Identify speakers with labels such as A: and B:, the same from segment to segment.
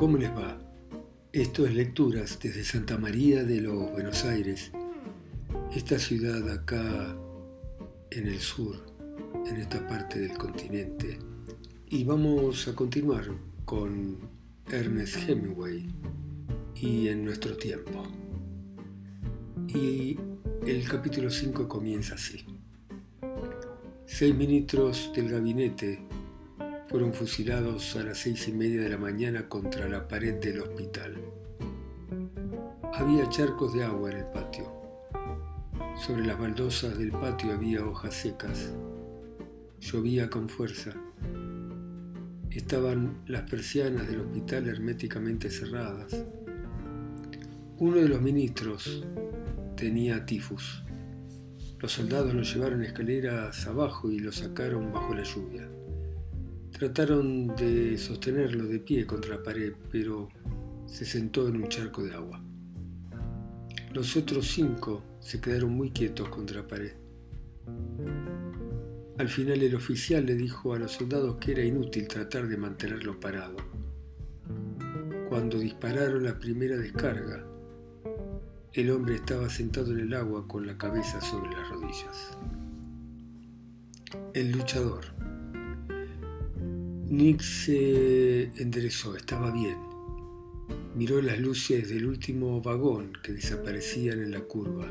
A: ¿Cómo les va? Esto es Lecturas desde Santa María de los Buenos Aires, esta ciudad acá en el sur, en esta parte del continente. Y vamos a continuar con Ernest Hemingway y en nuestro tiempo. Y el capítulo 5 comienza así. Seis ministros del gabinete fueron fusilados a las seis y media de la mañana contra la pared del hospital. Había charcos de agua en el patio. Sobre las baldosas del patio había hojas secas. Llovía con fuerza. Estaban las persianas del hospital herméticamente cerradas. Uno de los ministros tenía tifus. Los soldados lo llevaron escaleras abajo y lo sacaron bajo la lluvia. Trataron de sostenerlo de pie contra la pared, pero se sentó en un charco de agua. Los otros cinco se quedaron muy quietos contra la pared. Al final el oficial le dijo a los soldados que era inútil tratar de mantenerlo parado. Cuando dispararon la primera descarga, el hombre estaba sentado en el agua con la cabeza sobre las rodillas. El luchador. Nick se enderezó, estaba bien. Miró las luces del último vagón que desaparecían en la curva.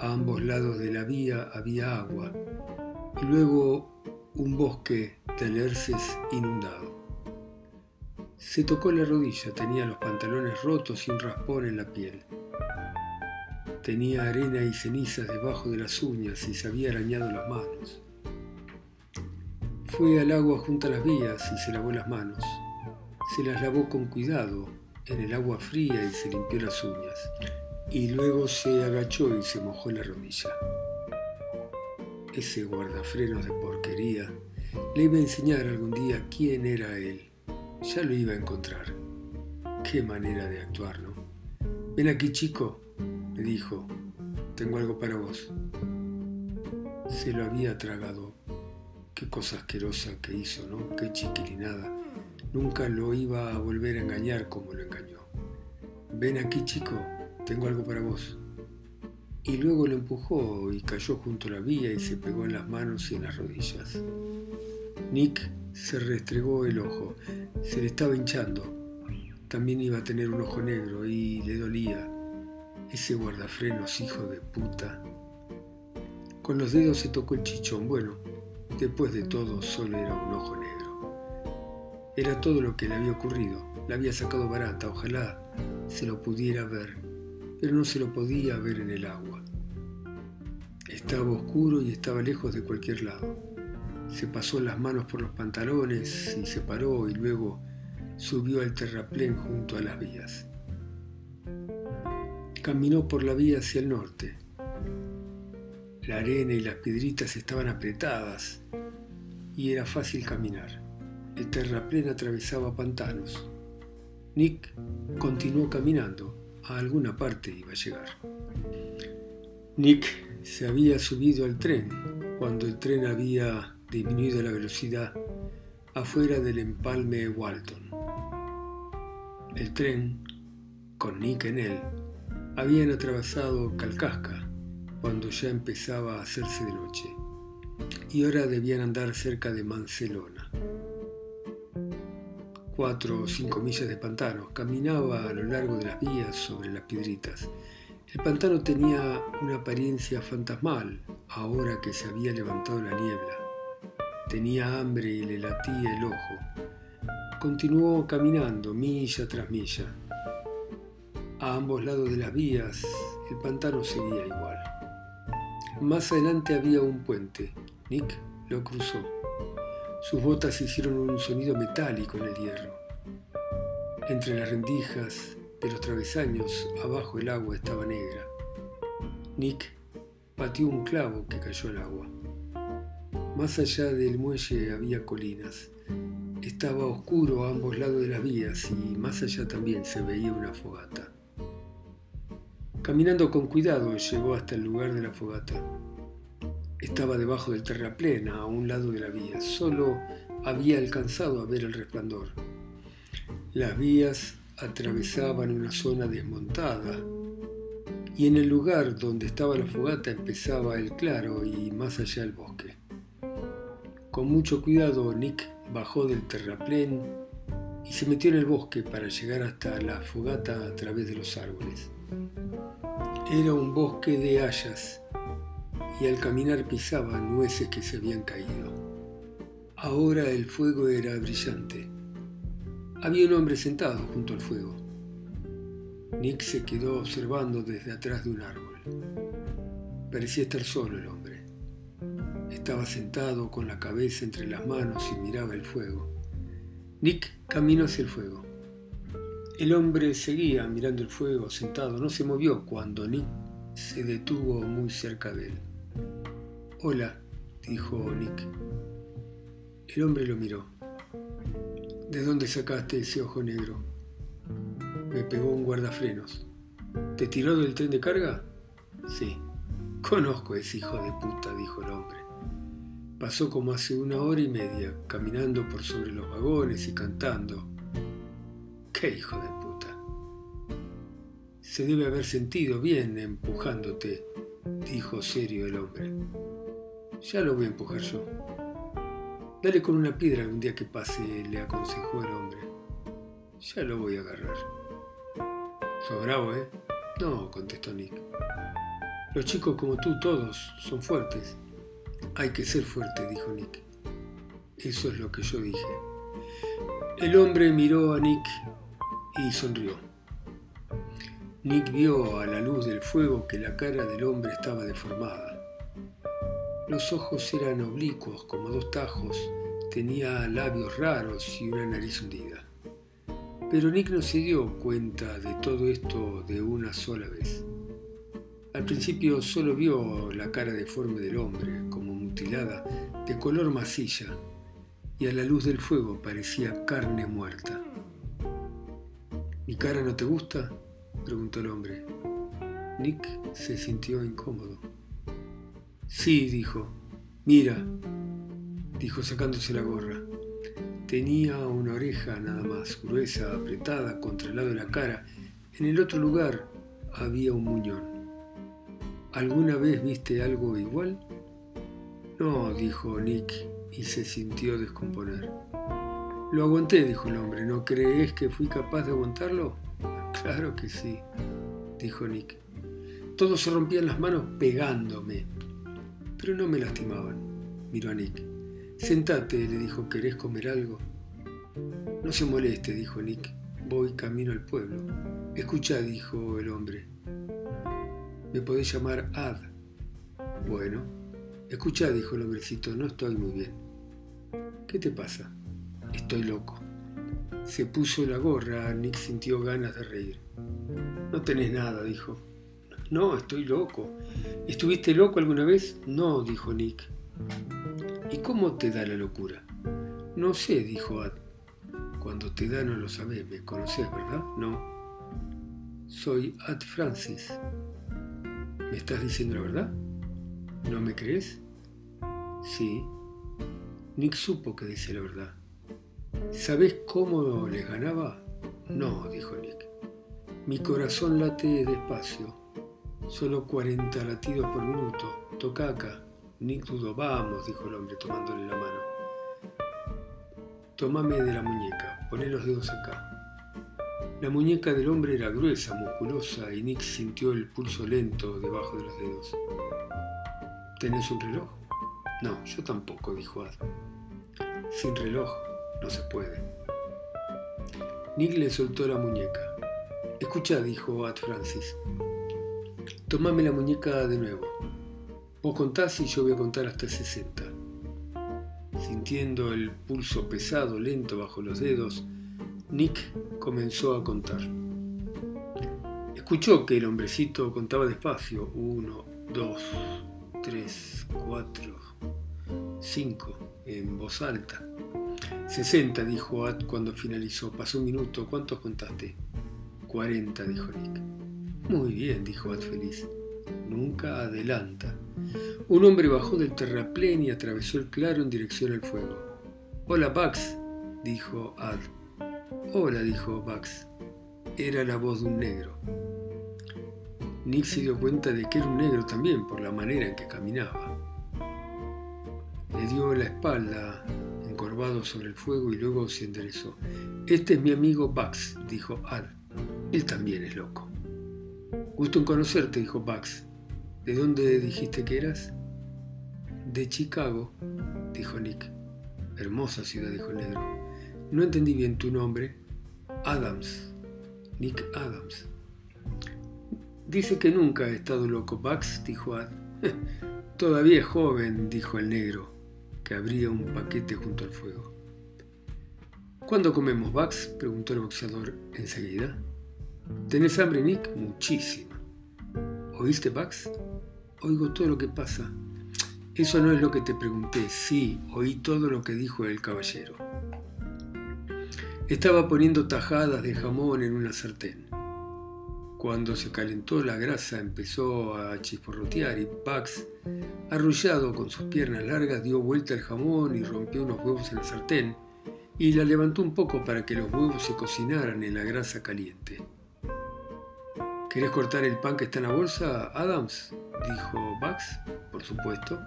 A: A ambos lados de la vía había agua y luego un bosque de alerces inundado. Se tocó la rodilla, tenía los pantalones rotos y un raspón en la piel. Tenía arena y cenizas debajo de las uñas y se había arañado las manos. Fue al agua junto a las vías y se lavó las manos. Se las lavó con cuidado en el agua fría y se limpió las uñas. Y luego se agachó y se mojó la rodilla. Ese guardafrenos de porquería le iba a enseñar algún día quién era él. Ya lo iba a encontrar. Qué manera de actuar, ¿no? Ven aquí, chico, le dijo, tengo algo para vos. Se lo había tragado. Qué cosa asquerosa que hizo, ¿no? Qué chiquilinada. Nunca lo iba a volver a engañar como lo engañó. Ven aquí, chico, tengo algo para vos. Y luego lo empujó y cayó junto a la vía y se pegó en las manos y en las rodillas. Nick se restregó el ojo. Se le estaba hinchando. También iba a tener un ojo negro y le dolía ese guardafrenos, hijo de puta. Con los dedos se tocó el chichón. Bueno, después de todo, solo era un ojo negro. Era todo lo que le había ocurrido. La había sacado barata. Ojalá se lo pudiera ver, pero no se lo podía ver en el agua. Estaba oscuro y estaba lejos de cualquier lado. Se pasó las manos por los pantalones y se paró y luego subió al terraplén junto a las vías. Caminó por la vía hacia el norte. La arena y las piedritas estaban apretadas y era fácil caminar. El terraplén atravesaba pantanos. Nick continuó caminando. A alguna parte iba a llegar. Nick se había subido al tren cuando el tren había disminuido la velocidad afuera del empalme Walton. El tren, con Nick en él, habían atravesado Calcasca cuando ya empezaba a hacerse de noche y ahora debían andar cerca de Mancelona. Cuatro o cinco millas de pantano, caminaba a lo largo de las vías sobre las piedritas. El pantano tenía una apariencia fantasmal ahora que se había levantado la niebla. Tenía hambre y le latía el ojo. Continuó caminando milla tras milla a ambos lados de las vías el pantano seguía igual. Más adelante había un puente. Nick lo cruzó. Sus botas hicieron un sonido metálico en el hierro. Entre las rendijas de los travesaños, abajo el agua estaba negra. Nick pateó un clavo que cayó al agua. Más allá del muelle había colinas. Estaba oscuro a ambos lados de las vías y más allá también se veía una fogata. Caminando con cuidado llegó hasta el lugar de la fogata. Estaba debajo del terraplén, a un lado de la vía. Solo había alcanzado a ver el resplandor. Las vías atravesaban una zona desmontada y en el lugar donde estaba la fogata empezaba el claro y más allá el bosque. Con mucho cuidado Nick bajó del terraplén y se metió en el bosque para llegar hasta la fogata a través de los árboles. Era un bosque de hayas y al caminar pisaba nueces que se habían caído. Ahora el fuego era brillante. Había un hombre sentado junto al fuego. Nick se quedó observando desde atrás de un árbol. Parecía estar solo el hombre. Estaba sentado con la cabeza entre las manos y miraba el fuego. Nick caminó hacia el fuego. El hombre seguía mirando el fuego, sentado. No se movió cuando Nick se detuvo muy cerca de él. Hola, dijo Nick. El hombre lo miró. ¿De dónde sacaste ese ojo negro? Me pegó un guardafrenos. ¿Te tiró del tren de carga? Sí. Conozco a ese hijo de puta, dijo el hombre. Pasó como hace una hora y media, caminando por sobre los vagones y cantando. ¡Qué hijo de puta! Se debe haber sentido bien empujándote, dijo serio el hombre. Ya lo voy a empujar yo. Dale con una piedra algún día que pase, le aconsejó el hombre. Ya lo voy a agarrar. Sos bravo, ¿eh? No, contestó Nick. Los chicos como tú, todos, son fuertes. Hay que ser fuerte, dijo Nick. Eso es lo que yo dije. El hombre miró a Nick y sonrió. Nick vio a la luz del fuego que la cara del hombre estaba deformada. Los ojos eran oblicuos como dos tajos, tenía labios raros y una nariz hundida. Pero Nick no se dio cuenta de todo esto de una sola vez. Al principio solo vio la cara deforme del hombre, como mutilada, de color masilla, y a la luz del fuego parecía carne muerta. ¿Mi cara no te gusta? preguntó el hombre. Nick se sintió incómodo. Sí, dijo. Mira, dijo sacándose la gorra. Tenía una oreja nada más, gruesa, apretada contra el lado de la cara. En el otro lugar había un muñón. ¿Alguna vez viste algo igual? No, dijo Nick y se sintió descomponer. Lo aguanté, dijo el hombre. ¿No crees que fui capaz de aguantarlo? Claro que sí, dijo Nick. Todos se rompían las manos pegándome pero no me lastimaban. Miró a Nick. Sentate, le dijo, ¿querés comer algo? No se moleste, dijo Nick. Voy camino al pueblo. Escucha, dijo el hombre. Me podés llamar Ad. Bueno. Escucha, dijo el hombrecito, no estoy muy bien. ¿Qué te pasa? Estoy loco. Se puso la gorra, Nick sintió ganas de reír. No tenés nada, dijo. No, estoy loco. ¿Estuviste loco alguna vez? No, dijo Nick. ¿Y cómo te da la locura? No sé, dijo Ad. Cuando te da no lo sabes, me conoces, ¿verdad? No. Soy Ad Francis. ¿Me estás diciendo la verdad? ¿No me crees? Sí. Nick supo que dice la verdad. ¿Sabes cómo les ganaba? No, dijo Nick. Mi corazón late despacio Solo 40 latidos por minuto. Toca acá. Nick dudó. Vamos, dijo el hombre tomándole la mano. Tómame de la muñeca. Poné los dedos acá. La muñeca del hombre era gruesa, musculosa, y Nick sintió el pulso lento debajo de los dedos. ¿Tenés un reloj? No, yo tampoco, dijo Ad. Sin reloj no se puede. Nick le soltó la muñeca. Escucha, dijo Ad Francis. Tomame la muñeca de nuevo. Vos contás y yo voy a contar hasta 60. Sintiendo el pulso pesado, lento bajo los dedos, Nick comenzó a contar. Escuchó que el hombrecito contaba despacio. Uno, dos, tres, cuatro, cinco, en voz alta. 60, dijo Ad cuando finalizó. Pasó un minuto. ¿Cuántos contaste? 40, dijo Nick. Muy bien, dijo Ad feliz. Nunca adelanta. Un hombre bajó del terraplén y atravesó el claro en dirección al fuego. Hola, Pax, dijo Ad. Hola, dijo Bugs. Era la voz de un negro. Nick se dio cuenta de que era un negro también por la manera en que caminaba. Le dio la espalda, encorvado sobre el fuego, y luego se enderezó. Este es mi amigo Bugs, dijo Ad. Él también es loco. Gusto en conocerte, dijo Bugs. ¿De dónde dijiste que eras? De Chicago, dijo Nick. Hermosa ciudad, dijo el negro. No entendí bien tu nombre. Adams. Nick Adams. Dice que nunca ha estado loco, Bugs, dijo Ad. Todavía es joven, dijo el negro, que abría un paquete junto al fuego. ¿Cuándo comemos, Bugs? preguntó el boxeador enseguida. ¿Tenés hambre, Nick? Muchísima. ¿Oíste, Bugs? Oigo todo lo que pasa. Eso no es lo que te pregunté. Sí, oí todo lo que dijo el caballero. Estaba poniendo tajadas de jamón en una sartén. Cuando se calentó la grasa empezó a chisporrotear y Bugs, arrullado con sus piernas largas, dio vuelta al jamón y rompió unos huevos en la sartén y la levantó un poco para que los huevos se cocinaran en la grasa caliente. ¿Querés cortar el pan que está en la bolsa, Adams? dijo Bugs, por supuesto.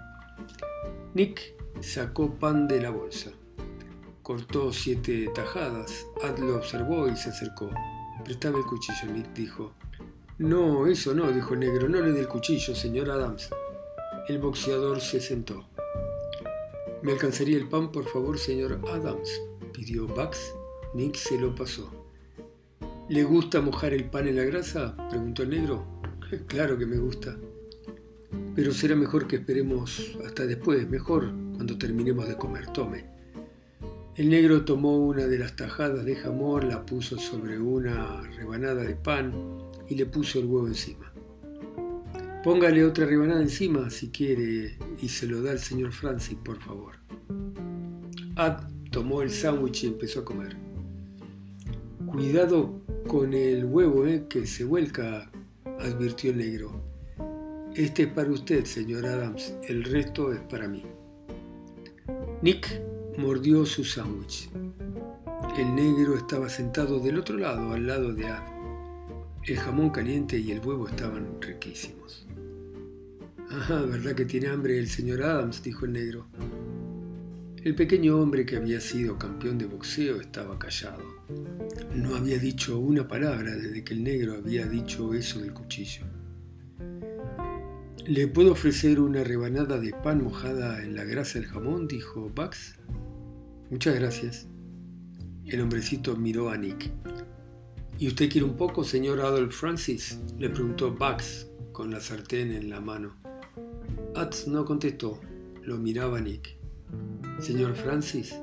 A: Nick sacó pan de la bolsa. Cortó siete tajadas. Ad lo observó y se acercó. Préstame el cuchillo, Nick dijo. No, eso no, dijo el negro. No le dé el cuchillo, señor Adams. El boxeador se sentó. ¿Me alcanzaría el pan, por favor, señor Adams? pidió Bugs. Nick se lo pasó. ¿Le gusta mojar el pan en la grasa? preguntó el negro. Claro que me gusta. Pero será mejor que esperemos hasta después, mejor cuando terminemos de comer. Tome. El negro tomó una de las tajadas de jamón, la puso sobre una rebanada de pan y le puso el huevo encima. Póngale otra rebanada encima si quiere y se lo da al señor Francis, por favor. Ad tomó el sándwich y empezó a comer. Cuidado con el huevo eh, que se vuelca, advirtió el negro. Este es para usted, señor Adams, el resto es para mí. Nick mordió su sándwich. El negro estaba sentado del otro lado, al lado de Ad. El jamón caliente y el huevo estaban riquísimos. Ajá, ¿verdad que tiene hambre el señor Adams? dijo el negro. El pequeño hombre que había sido campeón de boxeo estaba callado. No había dicho una palabra desde que el negro había dicho eso del cuchillo. ¿Le puedo ofrecer una rebanada de pan mojada en la grasa del jamón? dijo Bugs. Muchas gracias. El hombrecito miró a Nick. ¿Y usted quiere un poco, señor Adolf Francis? le preguntó Bugs con la sartén en la mano. Ads no contestó, lo miraba Nick. Señor Francis,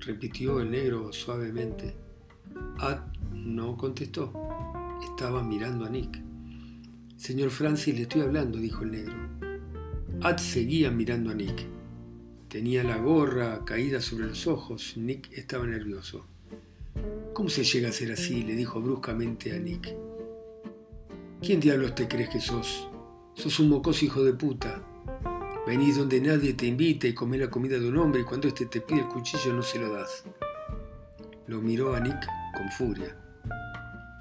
A: repitió el negro suavemente. Ad no contestó. Estaba mirando a Nick. Señor Francis, le estoy hablando, dijo el negro. Ad seguía mirando a Nick. Tenía la gorra caída sobre los ojos. Nick estaba nervioso. ¿Cómo se llega a ser así? le dijo bruscamente a Nick. ¿Quién diablos te crees que sos? Sos un mocoso hijo de puta. Venís donde nadie te invita y comés la comida de un hombre y cuando éste te pide el cuchillo no se lo das. Lo miró a Nick con furia.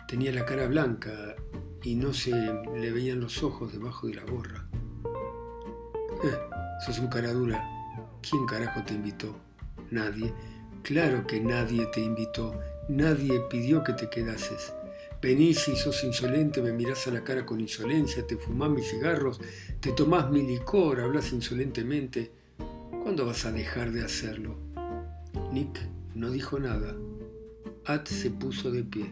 A: Tenía la cara blanca y no se le veían los ojos debajo de la gorra. Eh, sos un cara dura. ¿Quién carajo te invitó? Nadie. Claro que nadie te invitó. Nadie pidió que te quedases. Venís y sos insolente, me mirás a la cara con insolencia, te fumás mis cigarros, te tomás mi licor, hablas insolentemente. ¿Cuándo vas a dejar de hacerlo? Nick no dijo nada. Ad se puso de pie.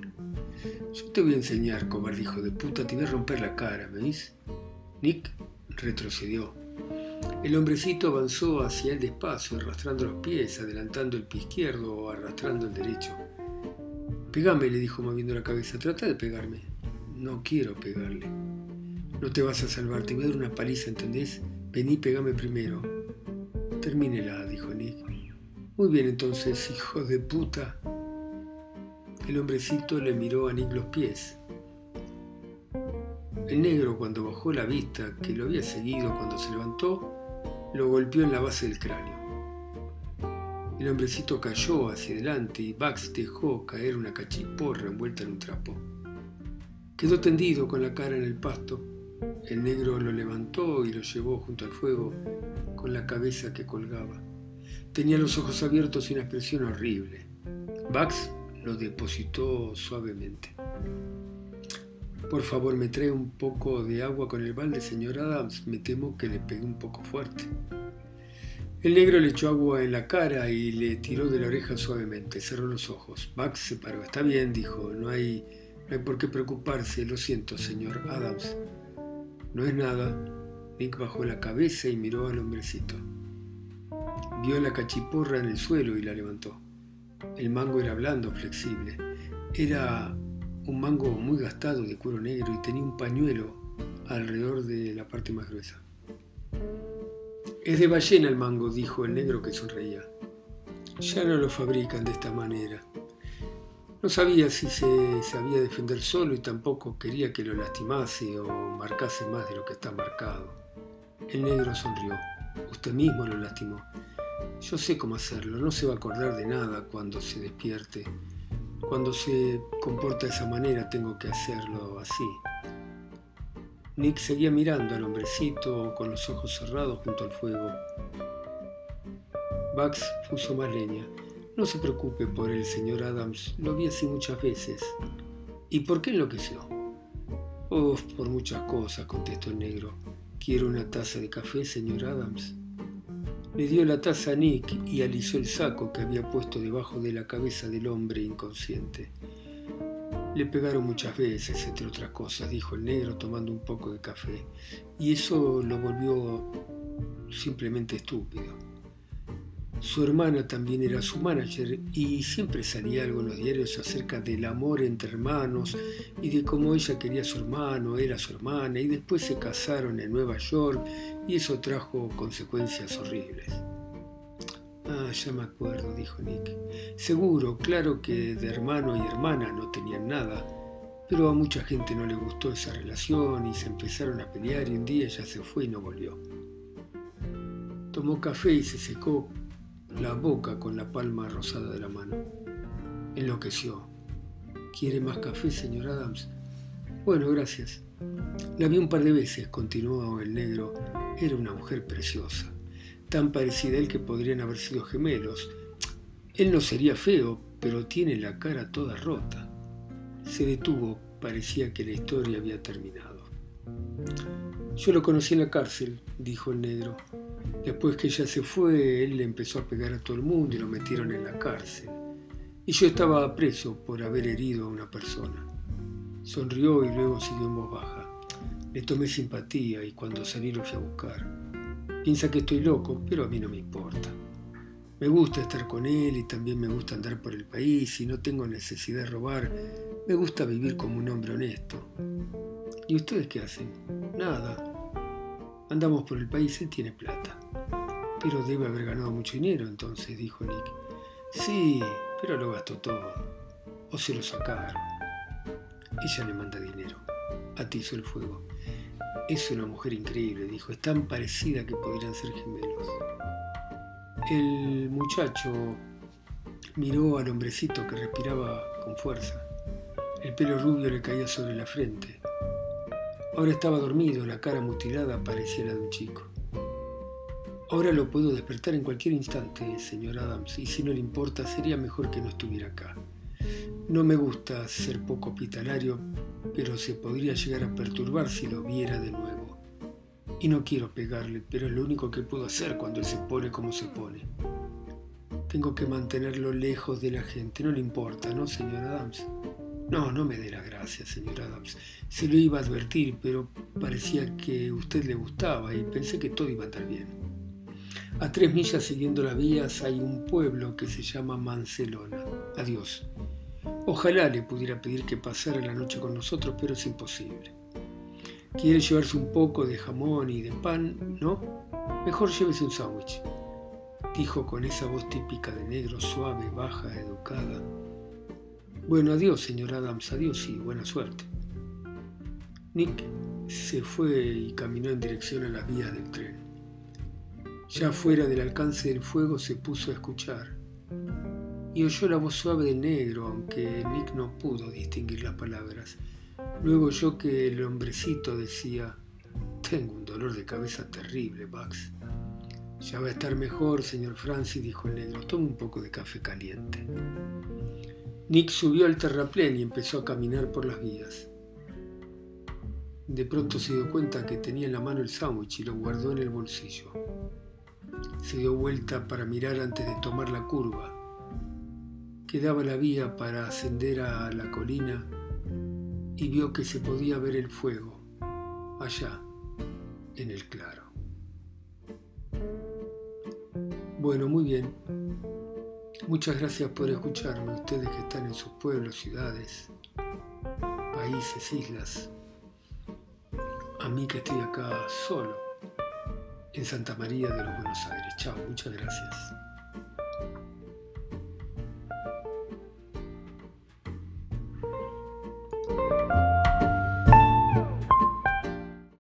A: Yo te voy a enseñar, cobarde hijo de puta, te voy a romper la cara, ¿me ves? Nick retrocedió. El hombrecito avanzó hacia él despacio, arrastrando los pies, adelantando el pie izquierdo o arrastrando el derecho. Pegame, le dijo moviendo la cabeza. Trata de pegarme. No quiero pegarle. No te vas a salvar, te voy a dar una paliza, ¿entendés? Vení, pegame primero. Termínela, dijo Nick. Muy bien entonces, hijo de puta. El hombrecito le miró a Nick los pies. El negro, cuando bajó la vista, que lo había seguido cuando se levantó, lo golpeó en la base del cráneo. El hombrecito cayó hacia adelante y Bax dejó caer una cachiporra envuelta en un trapo. Quedó tendido con la cara en el pasto. El negro lo levantó y lo llevó junto al fuego con la cabeza que colgaba. Tenía los ojos abiertos y una expresión horrible. Bax lo depositó suavemente. Por favor, me trae un poco de agua con el balde, señor Adams. Me temo que le pegué un poco fuerte. El negro le echó agua en la cara y le tiró de la oreja suavemente. Cerró los ojos. Bax se paró. Está bien, dijo. No hay, no hay por qué preocuparse. Lo siento, señor Adams. No es nada. Nick bajó la cabeza y miró al hombrecito. Vio la cachiporra en el suelo y la levantó. El mango era blando, flexible. Era un mango muy gastado de cuero negro y tenía un pañuelo alrededor de la parte más gruesa. Es de ballena el mango, dijo el negro que sonreía. Ya no lo fabrican de esta manera. No sabía si se sabía defender solo y tampoco quería que lo lastimase o marcase más de lo que está marcado. El negro sonrió. Usted mismo lo lastimó. Yo sé cómo hacerlo, no se va a acordar de nada cuando se despierte. Cuando se comporta de esa manera tengo que hacerlo así. Nick seguía mirando al hombrecito con los ojos cerrados junto al fuego. Bugs puso más leña. No se preocupe por el señor Adams, lo vi así muchas veces. ¿Y por qué enloqueció? Oh, por muchas cosas, contestó el negro. ¿Quiere una taza de café, señor Adams? Le dio la taza a Nick y alisó el saco que había puesto debajo de la cabeza del hombre inconsciente. Le pegaron muchas veces, entre otras cosas, dijo el negro tomando un poco de café, y eso lo volvió simplemente estúpido. Su hermana también era su manager y siempre salía algo en los diarios acerca del amor entre hermanos y de cómo ella quería a su hermano, era su hermana y después se casaron en Nueva York y eso trajo consecuencias horribles. Ah, ya me acuerdo, dijo Nick. Seguro, claro que de hermano y hermana no tenían nada, pero a mucha gente no le gustó esa relación y se empezaron a pelear y un día ella se fue y no volvió. Tomó café y se secó la boca con la palma rosada de la mano. Enloqueció. ¿Quiere más café, señor Adams? Bueno, gracias. La vi un par de veces, continuó el negro. Era una mujer preciosa, tan parecida a él que podrían haber sido gemelos. Él no sería feo, pero tiene la cara toda rota. Se detuvo, parecía que la historia había terminado. Yo lo conocí en la cárcel, dijo el negro. Después que ella se fue, él le empezó a pegar a todo el mundo y lo metieron en la cárcel. Y yo estaba preso por haber herido a una persona. Sonrió y luego siguió en voz baja. Le tomé simpatía y cuando salí lo fui a buscar. Piensa que estoy loco, pero a mí no me importa. Me gusta estar con él y también me gusta andar por el país y no tengo necesidad de robar. Me gusta vivir como un hombre honesto. ¿Y ustedes qué hacen? Nada. Andamos por el país, él tiene plata. Pero debe haber ganado mucho dinero entonces, dijo Nick. Sí, pero lo gastó todo. O se lo sacaron. Ella le manda dinero. Atizó el fuego. Es una mujer increíble, dijo. Es tan parecida que podrían ser gemelos. El muchacho miró al hombrecito que respiraba con fuerza. El pelo rubio le caía sobre la frente. Ahora estaba dormido, la cara mutilada parecía la de un chico. Ahora lo puedo despertar en cualquier instante, señor Adams, y si no le importa, sería mejor que no estuviera acá. No me gusta ser poco hospitalario, pero se podría llegar a perturbar si lo viera de nuevo. Y no quiero pegarle, pero es lo único que puedo hacer cuando él se pone como se pone. Tengo que mantenerlo lejos de la gente, no le importa, ¿no, señor Adams? No, no me dé la gracia, señor Adams. Se lo iba a advertir, pero parecía que a usted le gustaba y pensé que todo iba a estar bien. A tres millas siguiendo las vías hay un pueblo que se llama Mancelona. Adiós. Ojalá le pudiera pedir que pasara la noche con nosotros, pero es imposible. ¿Quiere llevarse un poco de jamón y de pan? ¿No? Mejor llévese un sándwich. Dijo con esa voz típica de negro, suave, baja, educada. Bueno, adiós, señor Adams, adiós y buena suerte. Nick se fue y caminó en dirección a las vías del tren. Ya fuera del alcance del fuego se puso a escuchar. Y oyó la voz suave del negro, aunque Nick no pudo distinguir las palabras. Luego oyó que el hombrecito decía, tengo un dolor de cabeza terrible, Bugs. Ya va a estar mejor, señor Francis, dijo el negro. Toma un poco de café caliente. Nick subió al terraplén y empezó a caminar por las vías. De pronto se dio cuenta que tenía en la mano el sándwich y lo guardó en el bolsillo. Se dio vuelta para mirar antes de tomar la curva. Quedaba la vía para ascender a la colina y vio que se podía ver el fuego allá en el claro. Bueno, muy bien. Muchas gracias por escucharme, ustedes que están en sus pueblos, ciudades, países, islas. A mí que estoy acá solo, en Santa María de los Buenos Aires. Chao, muchas gracias.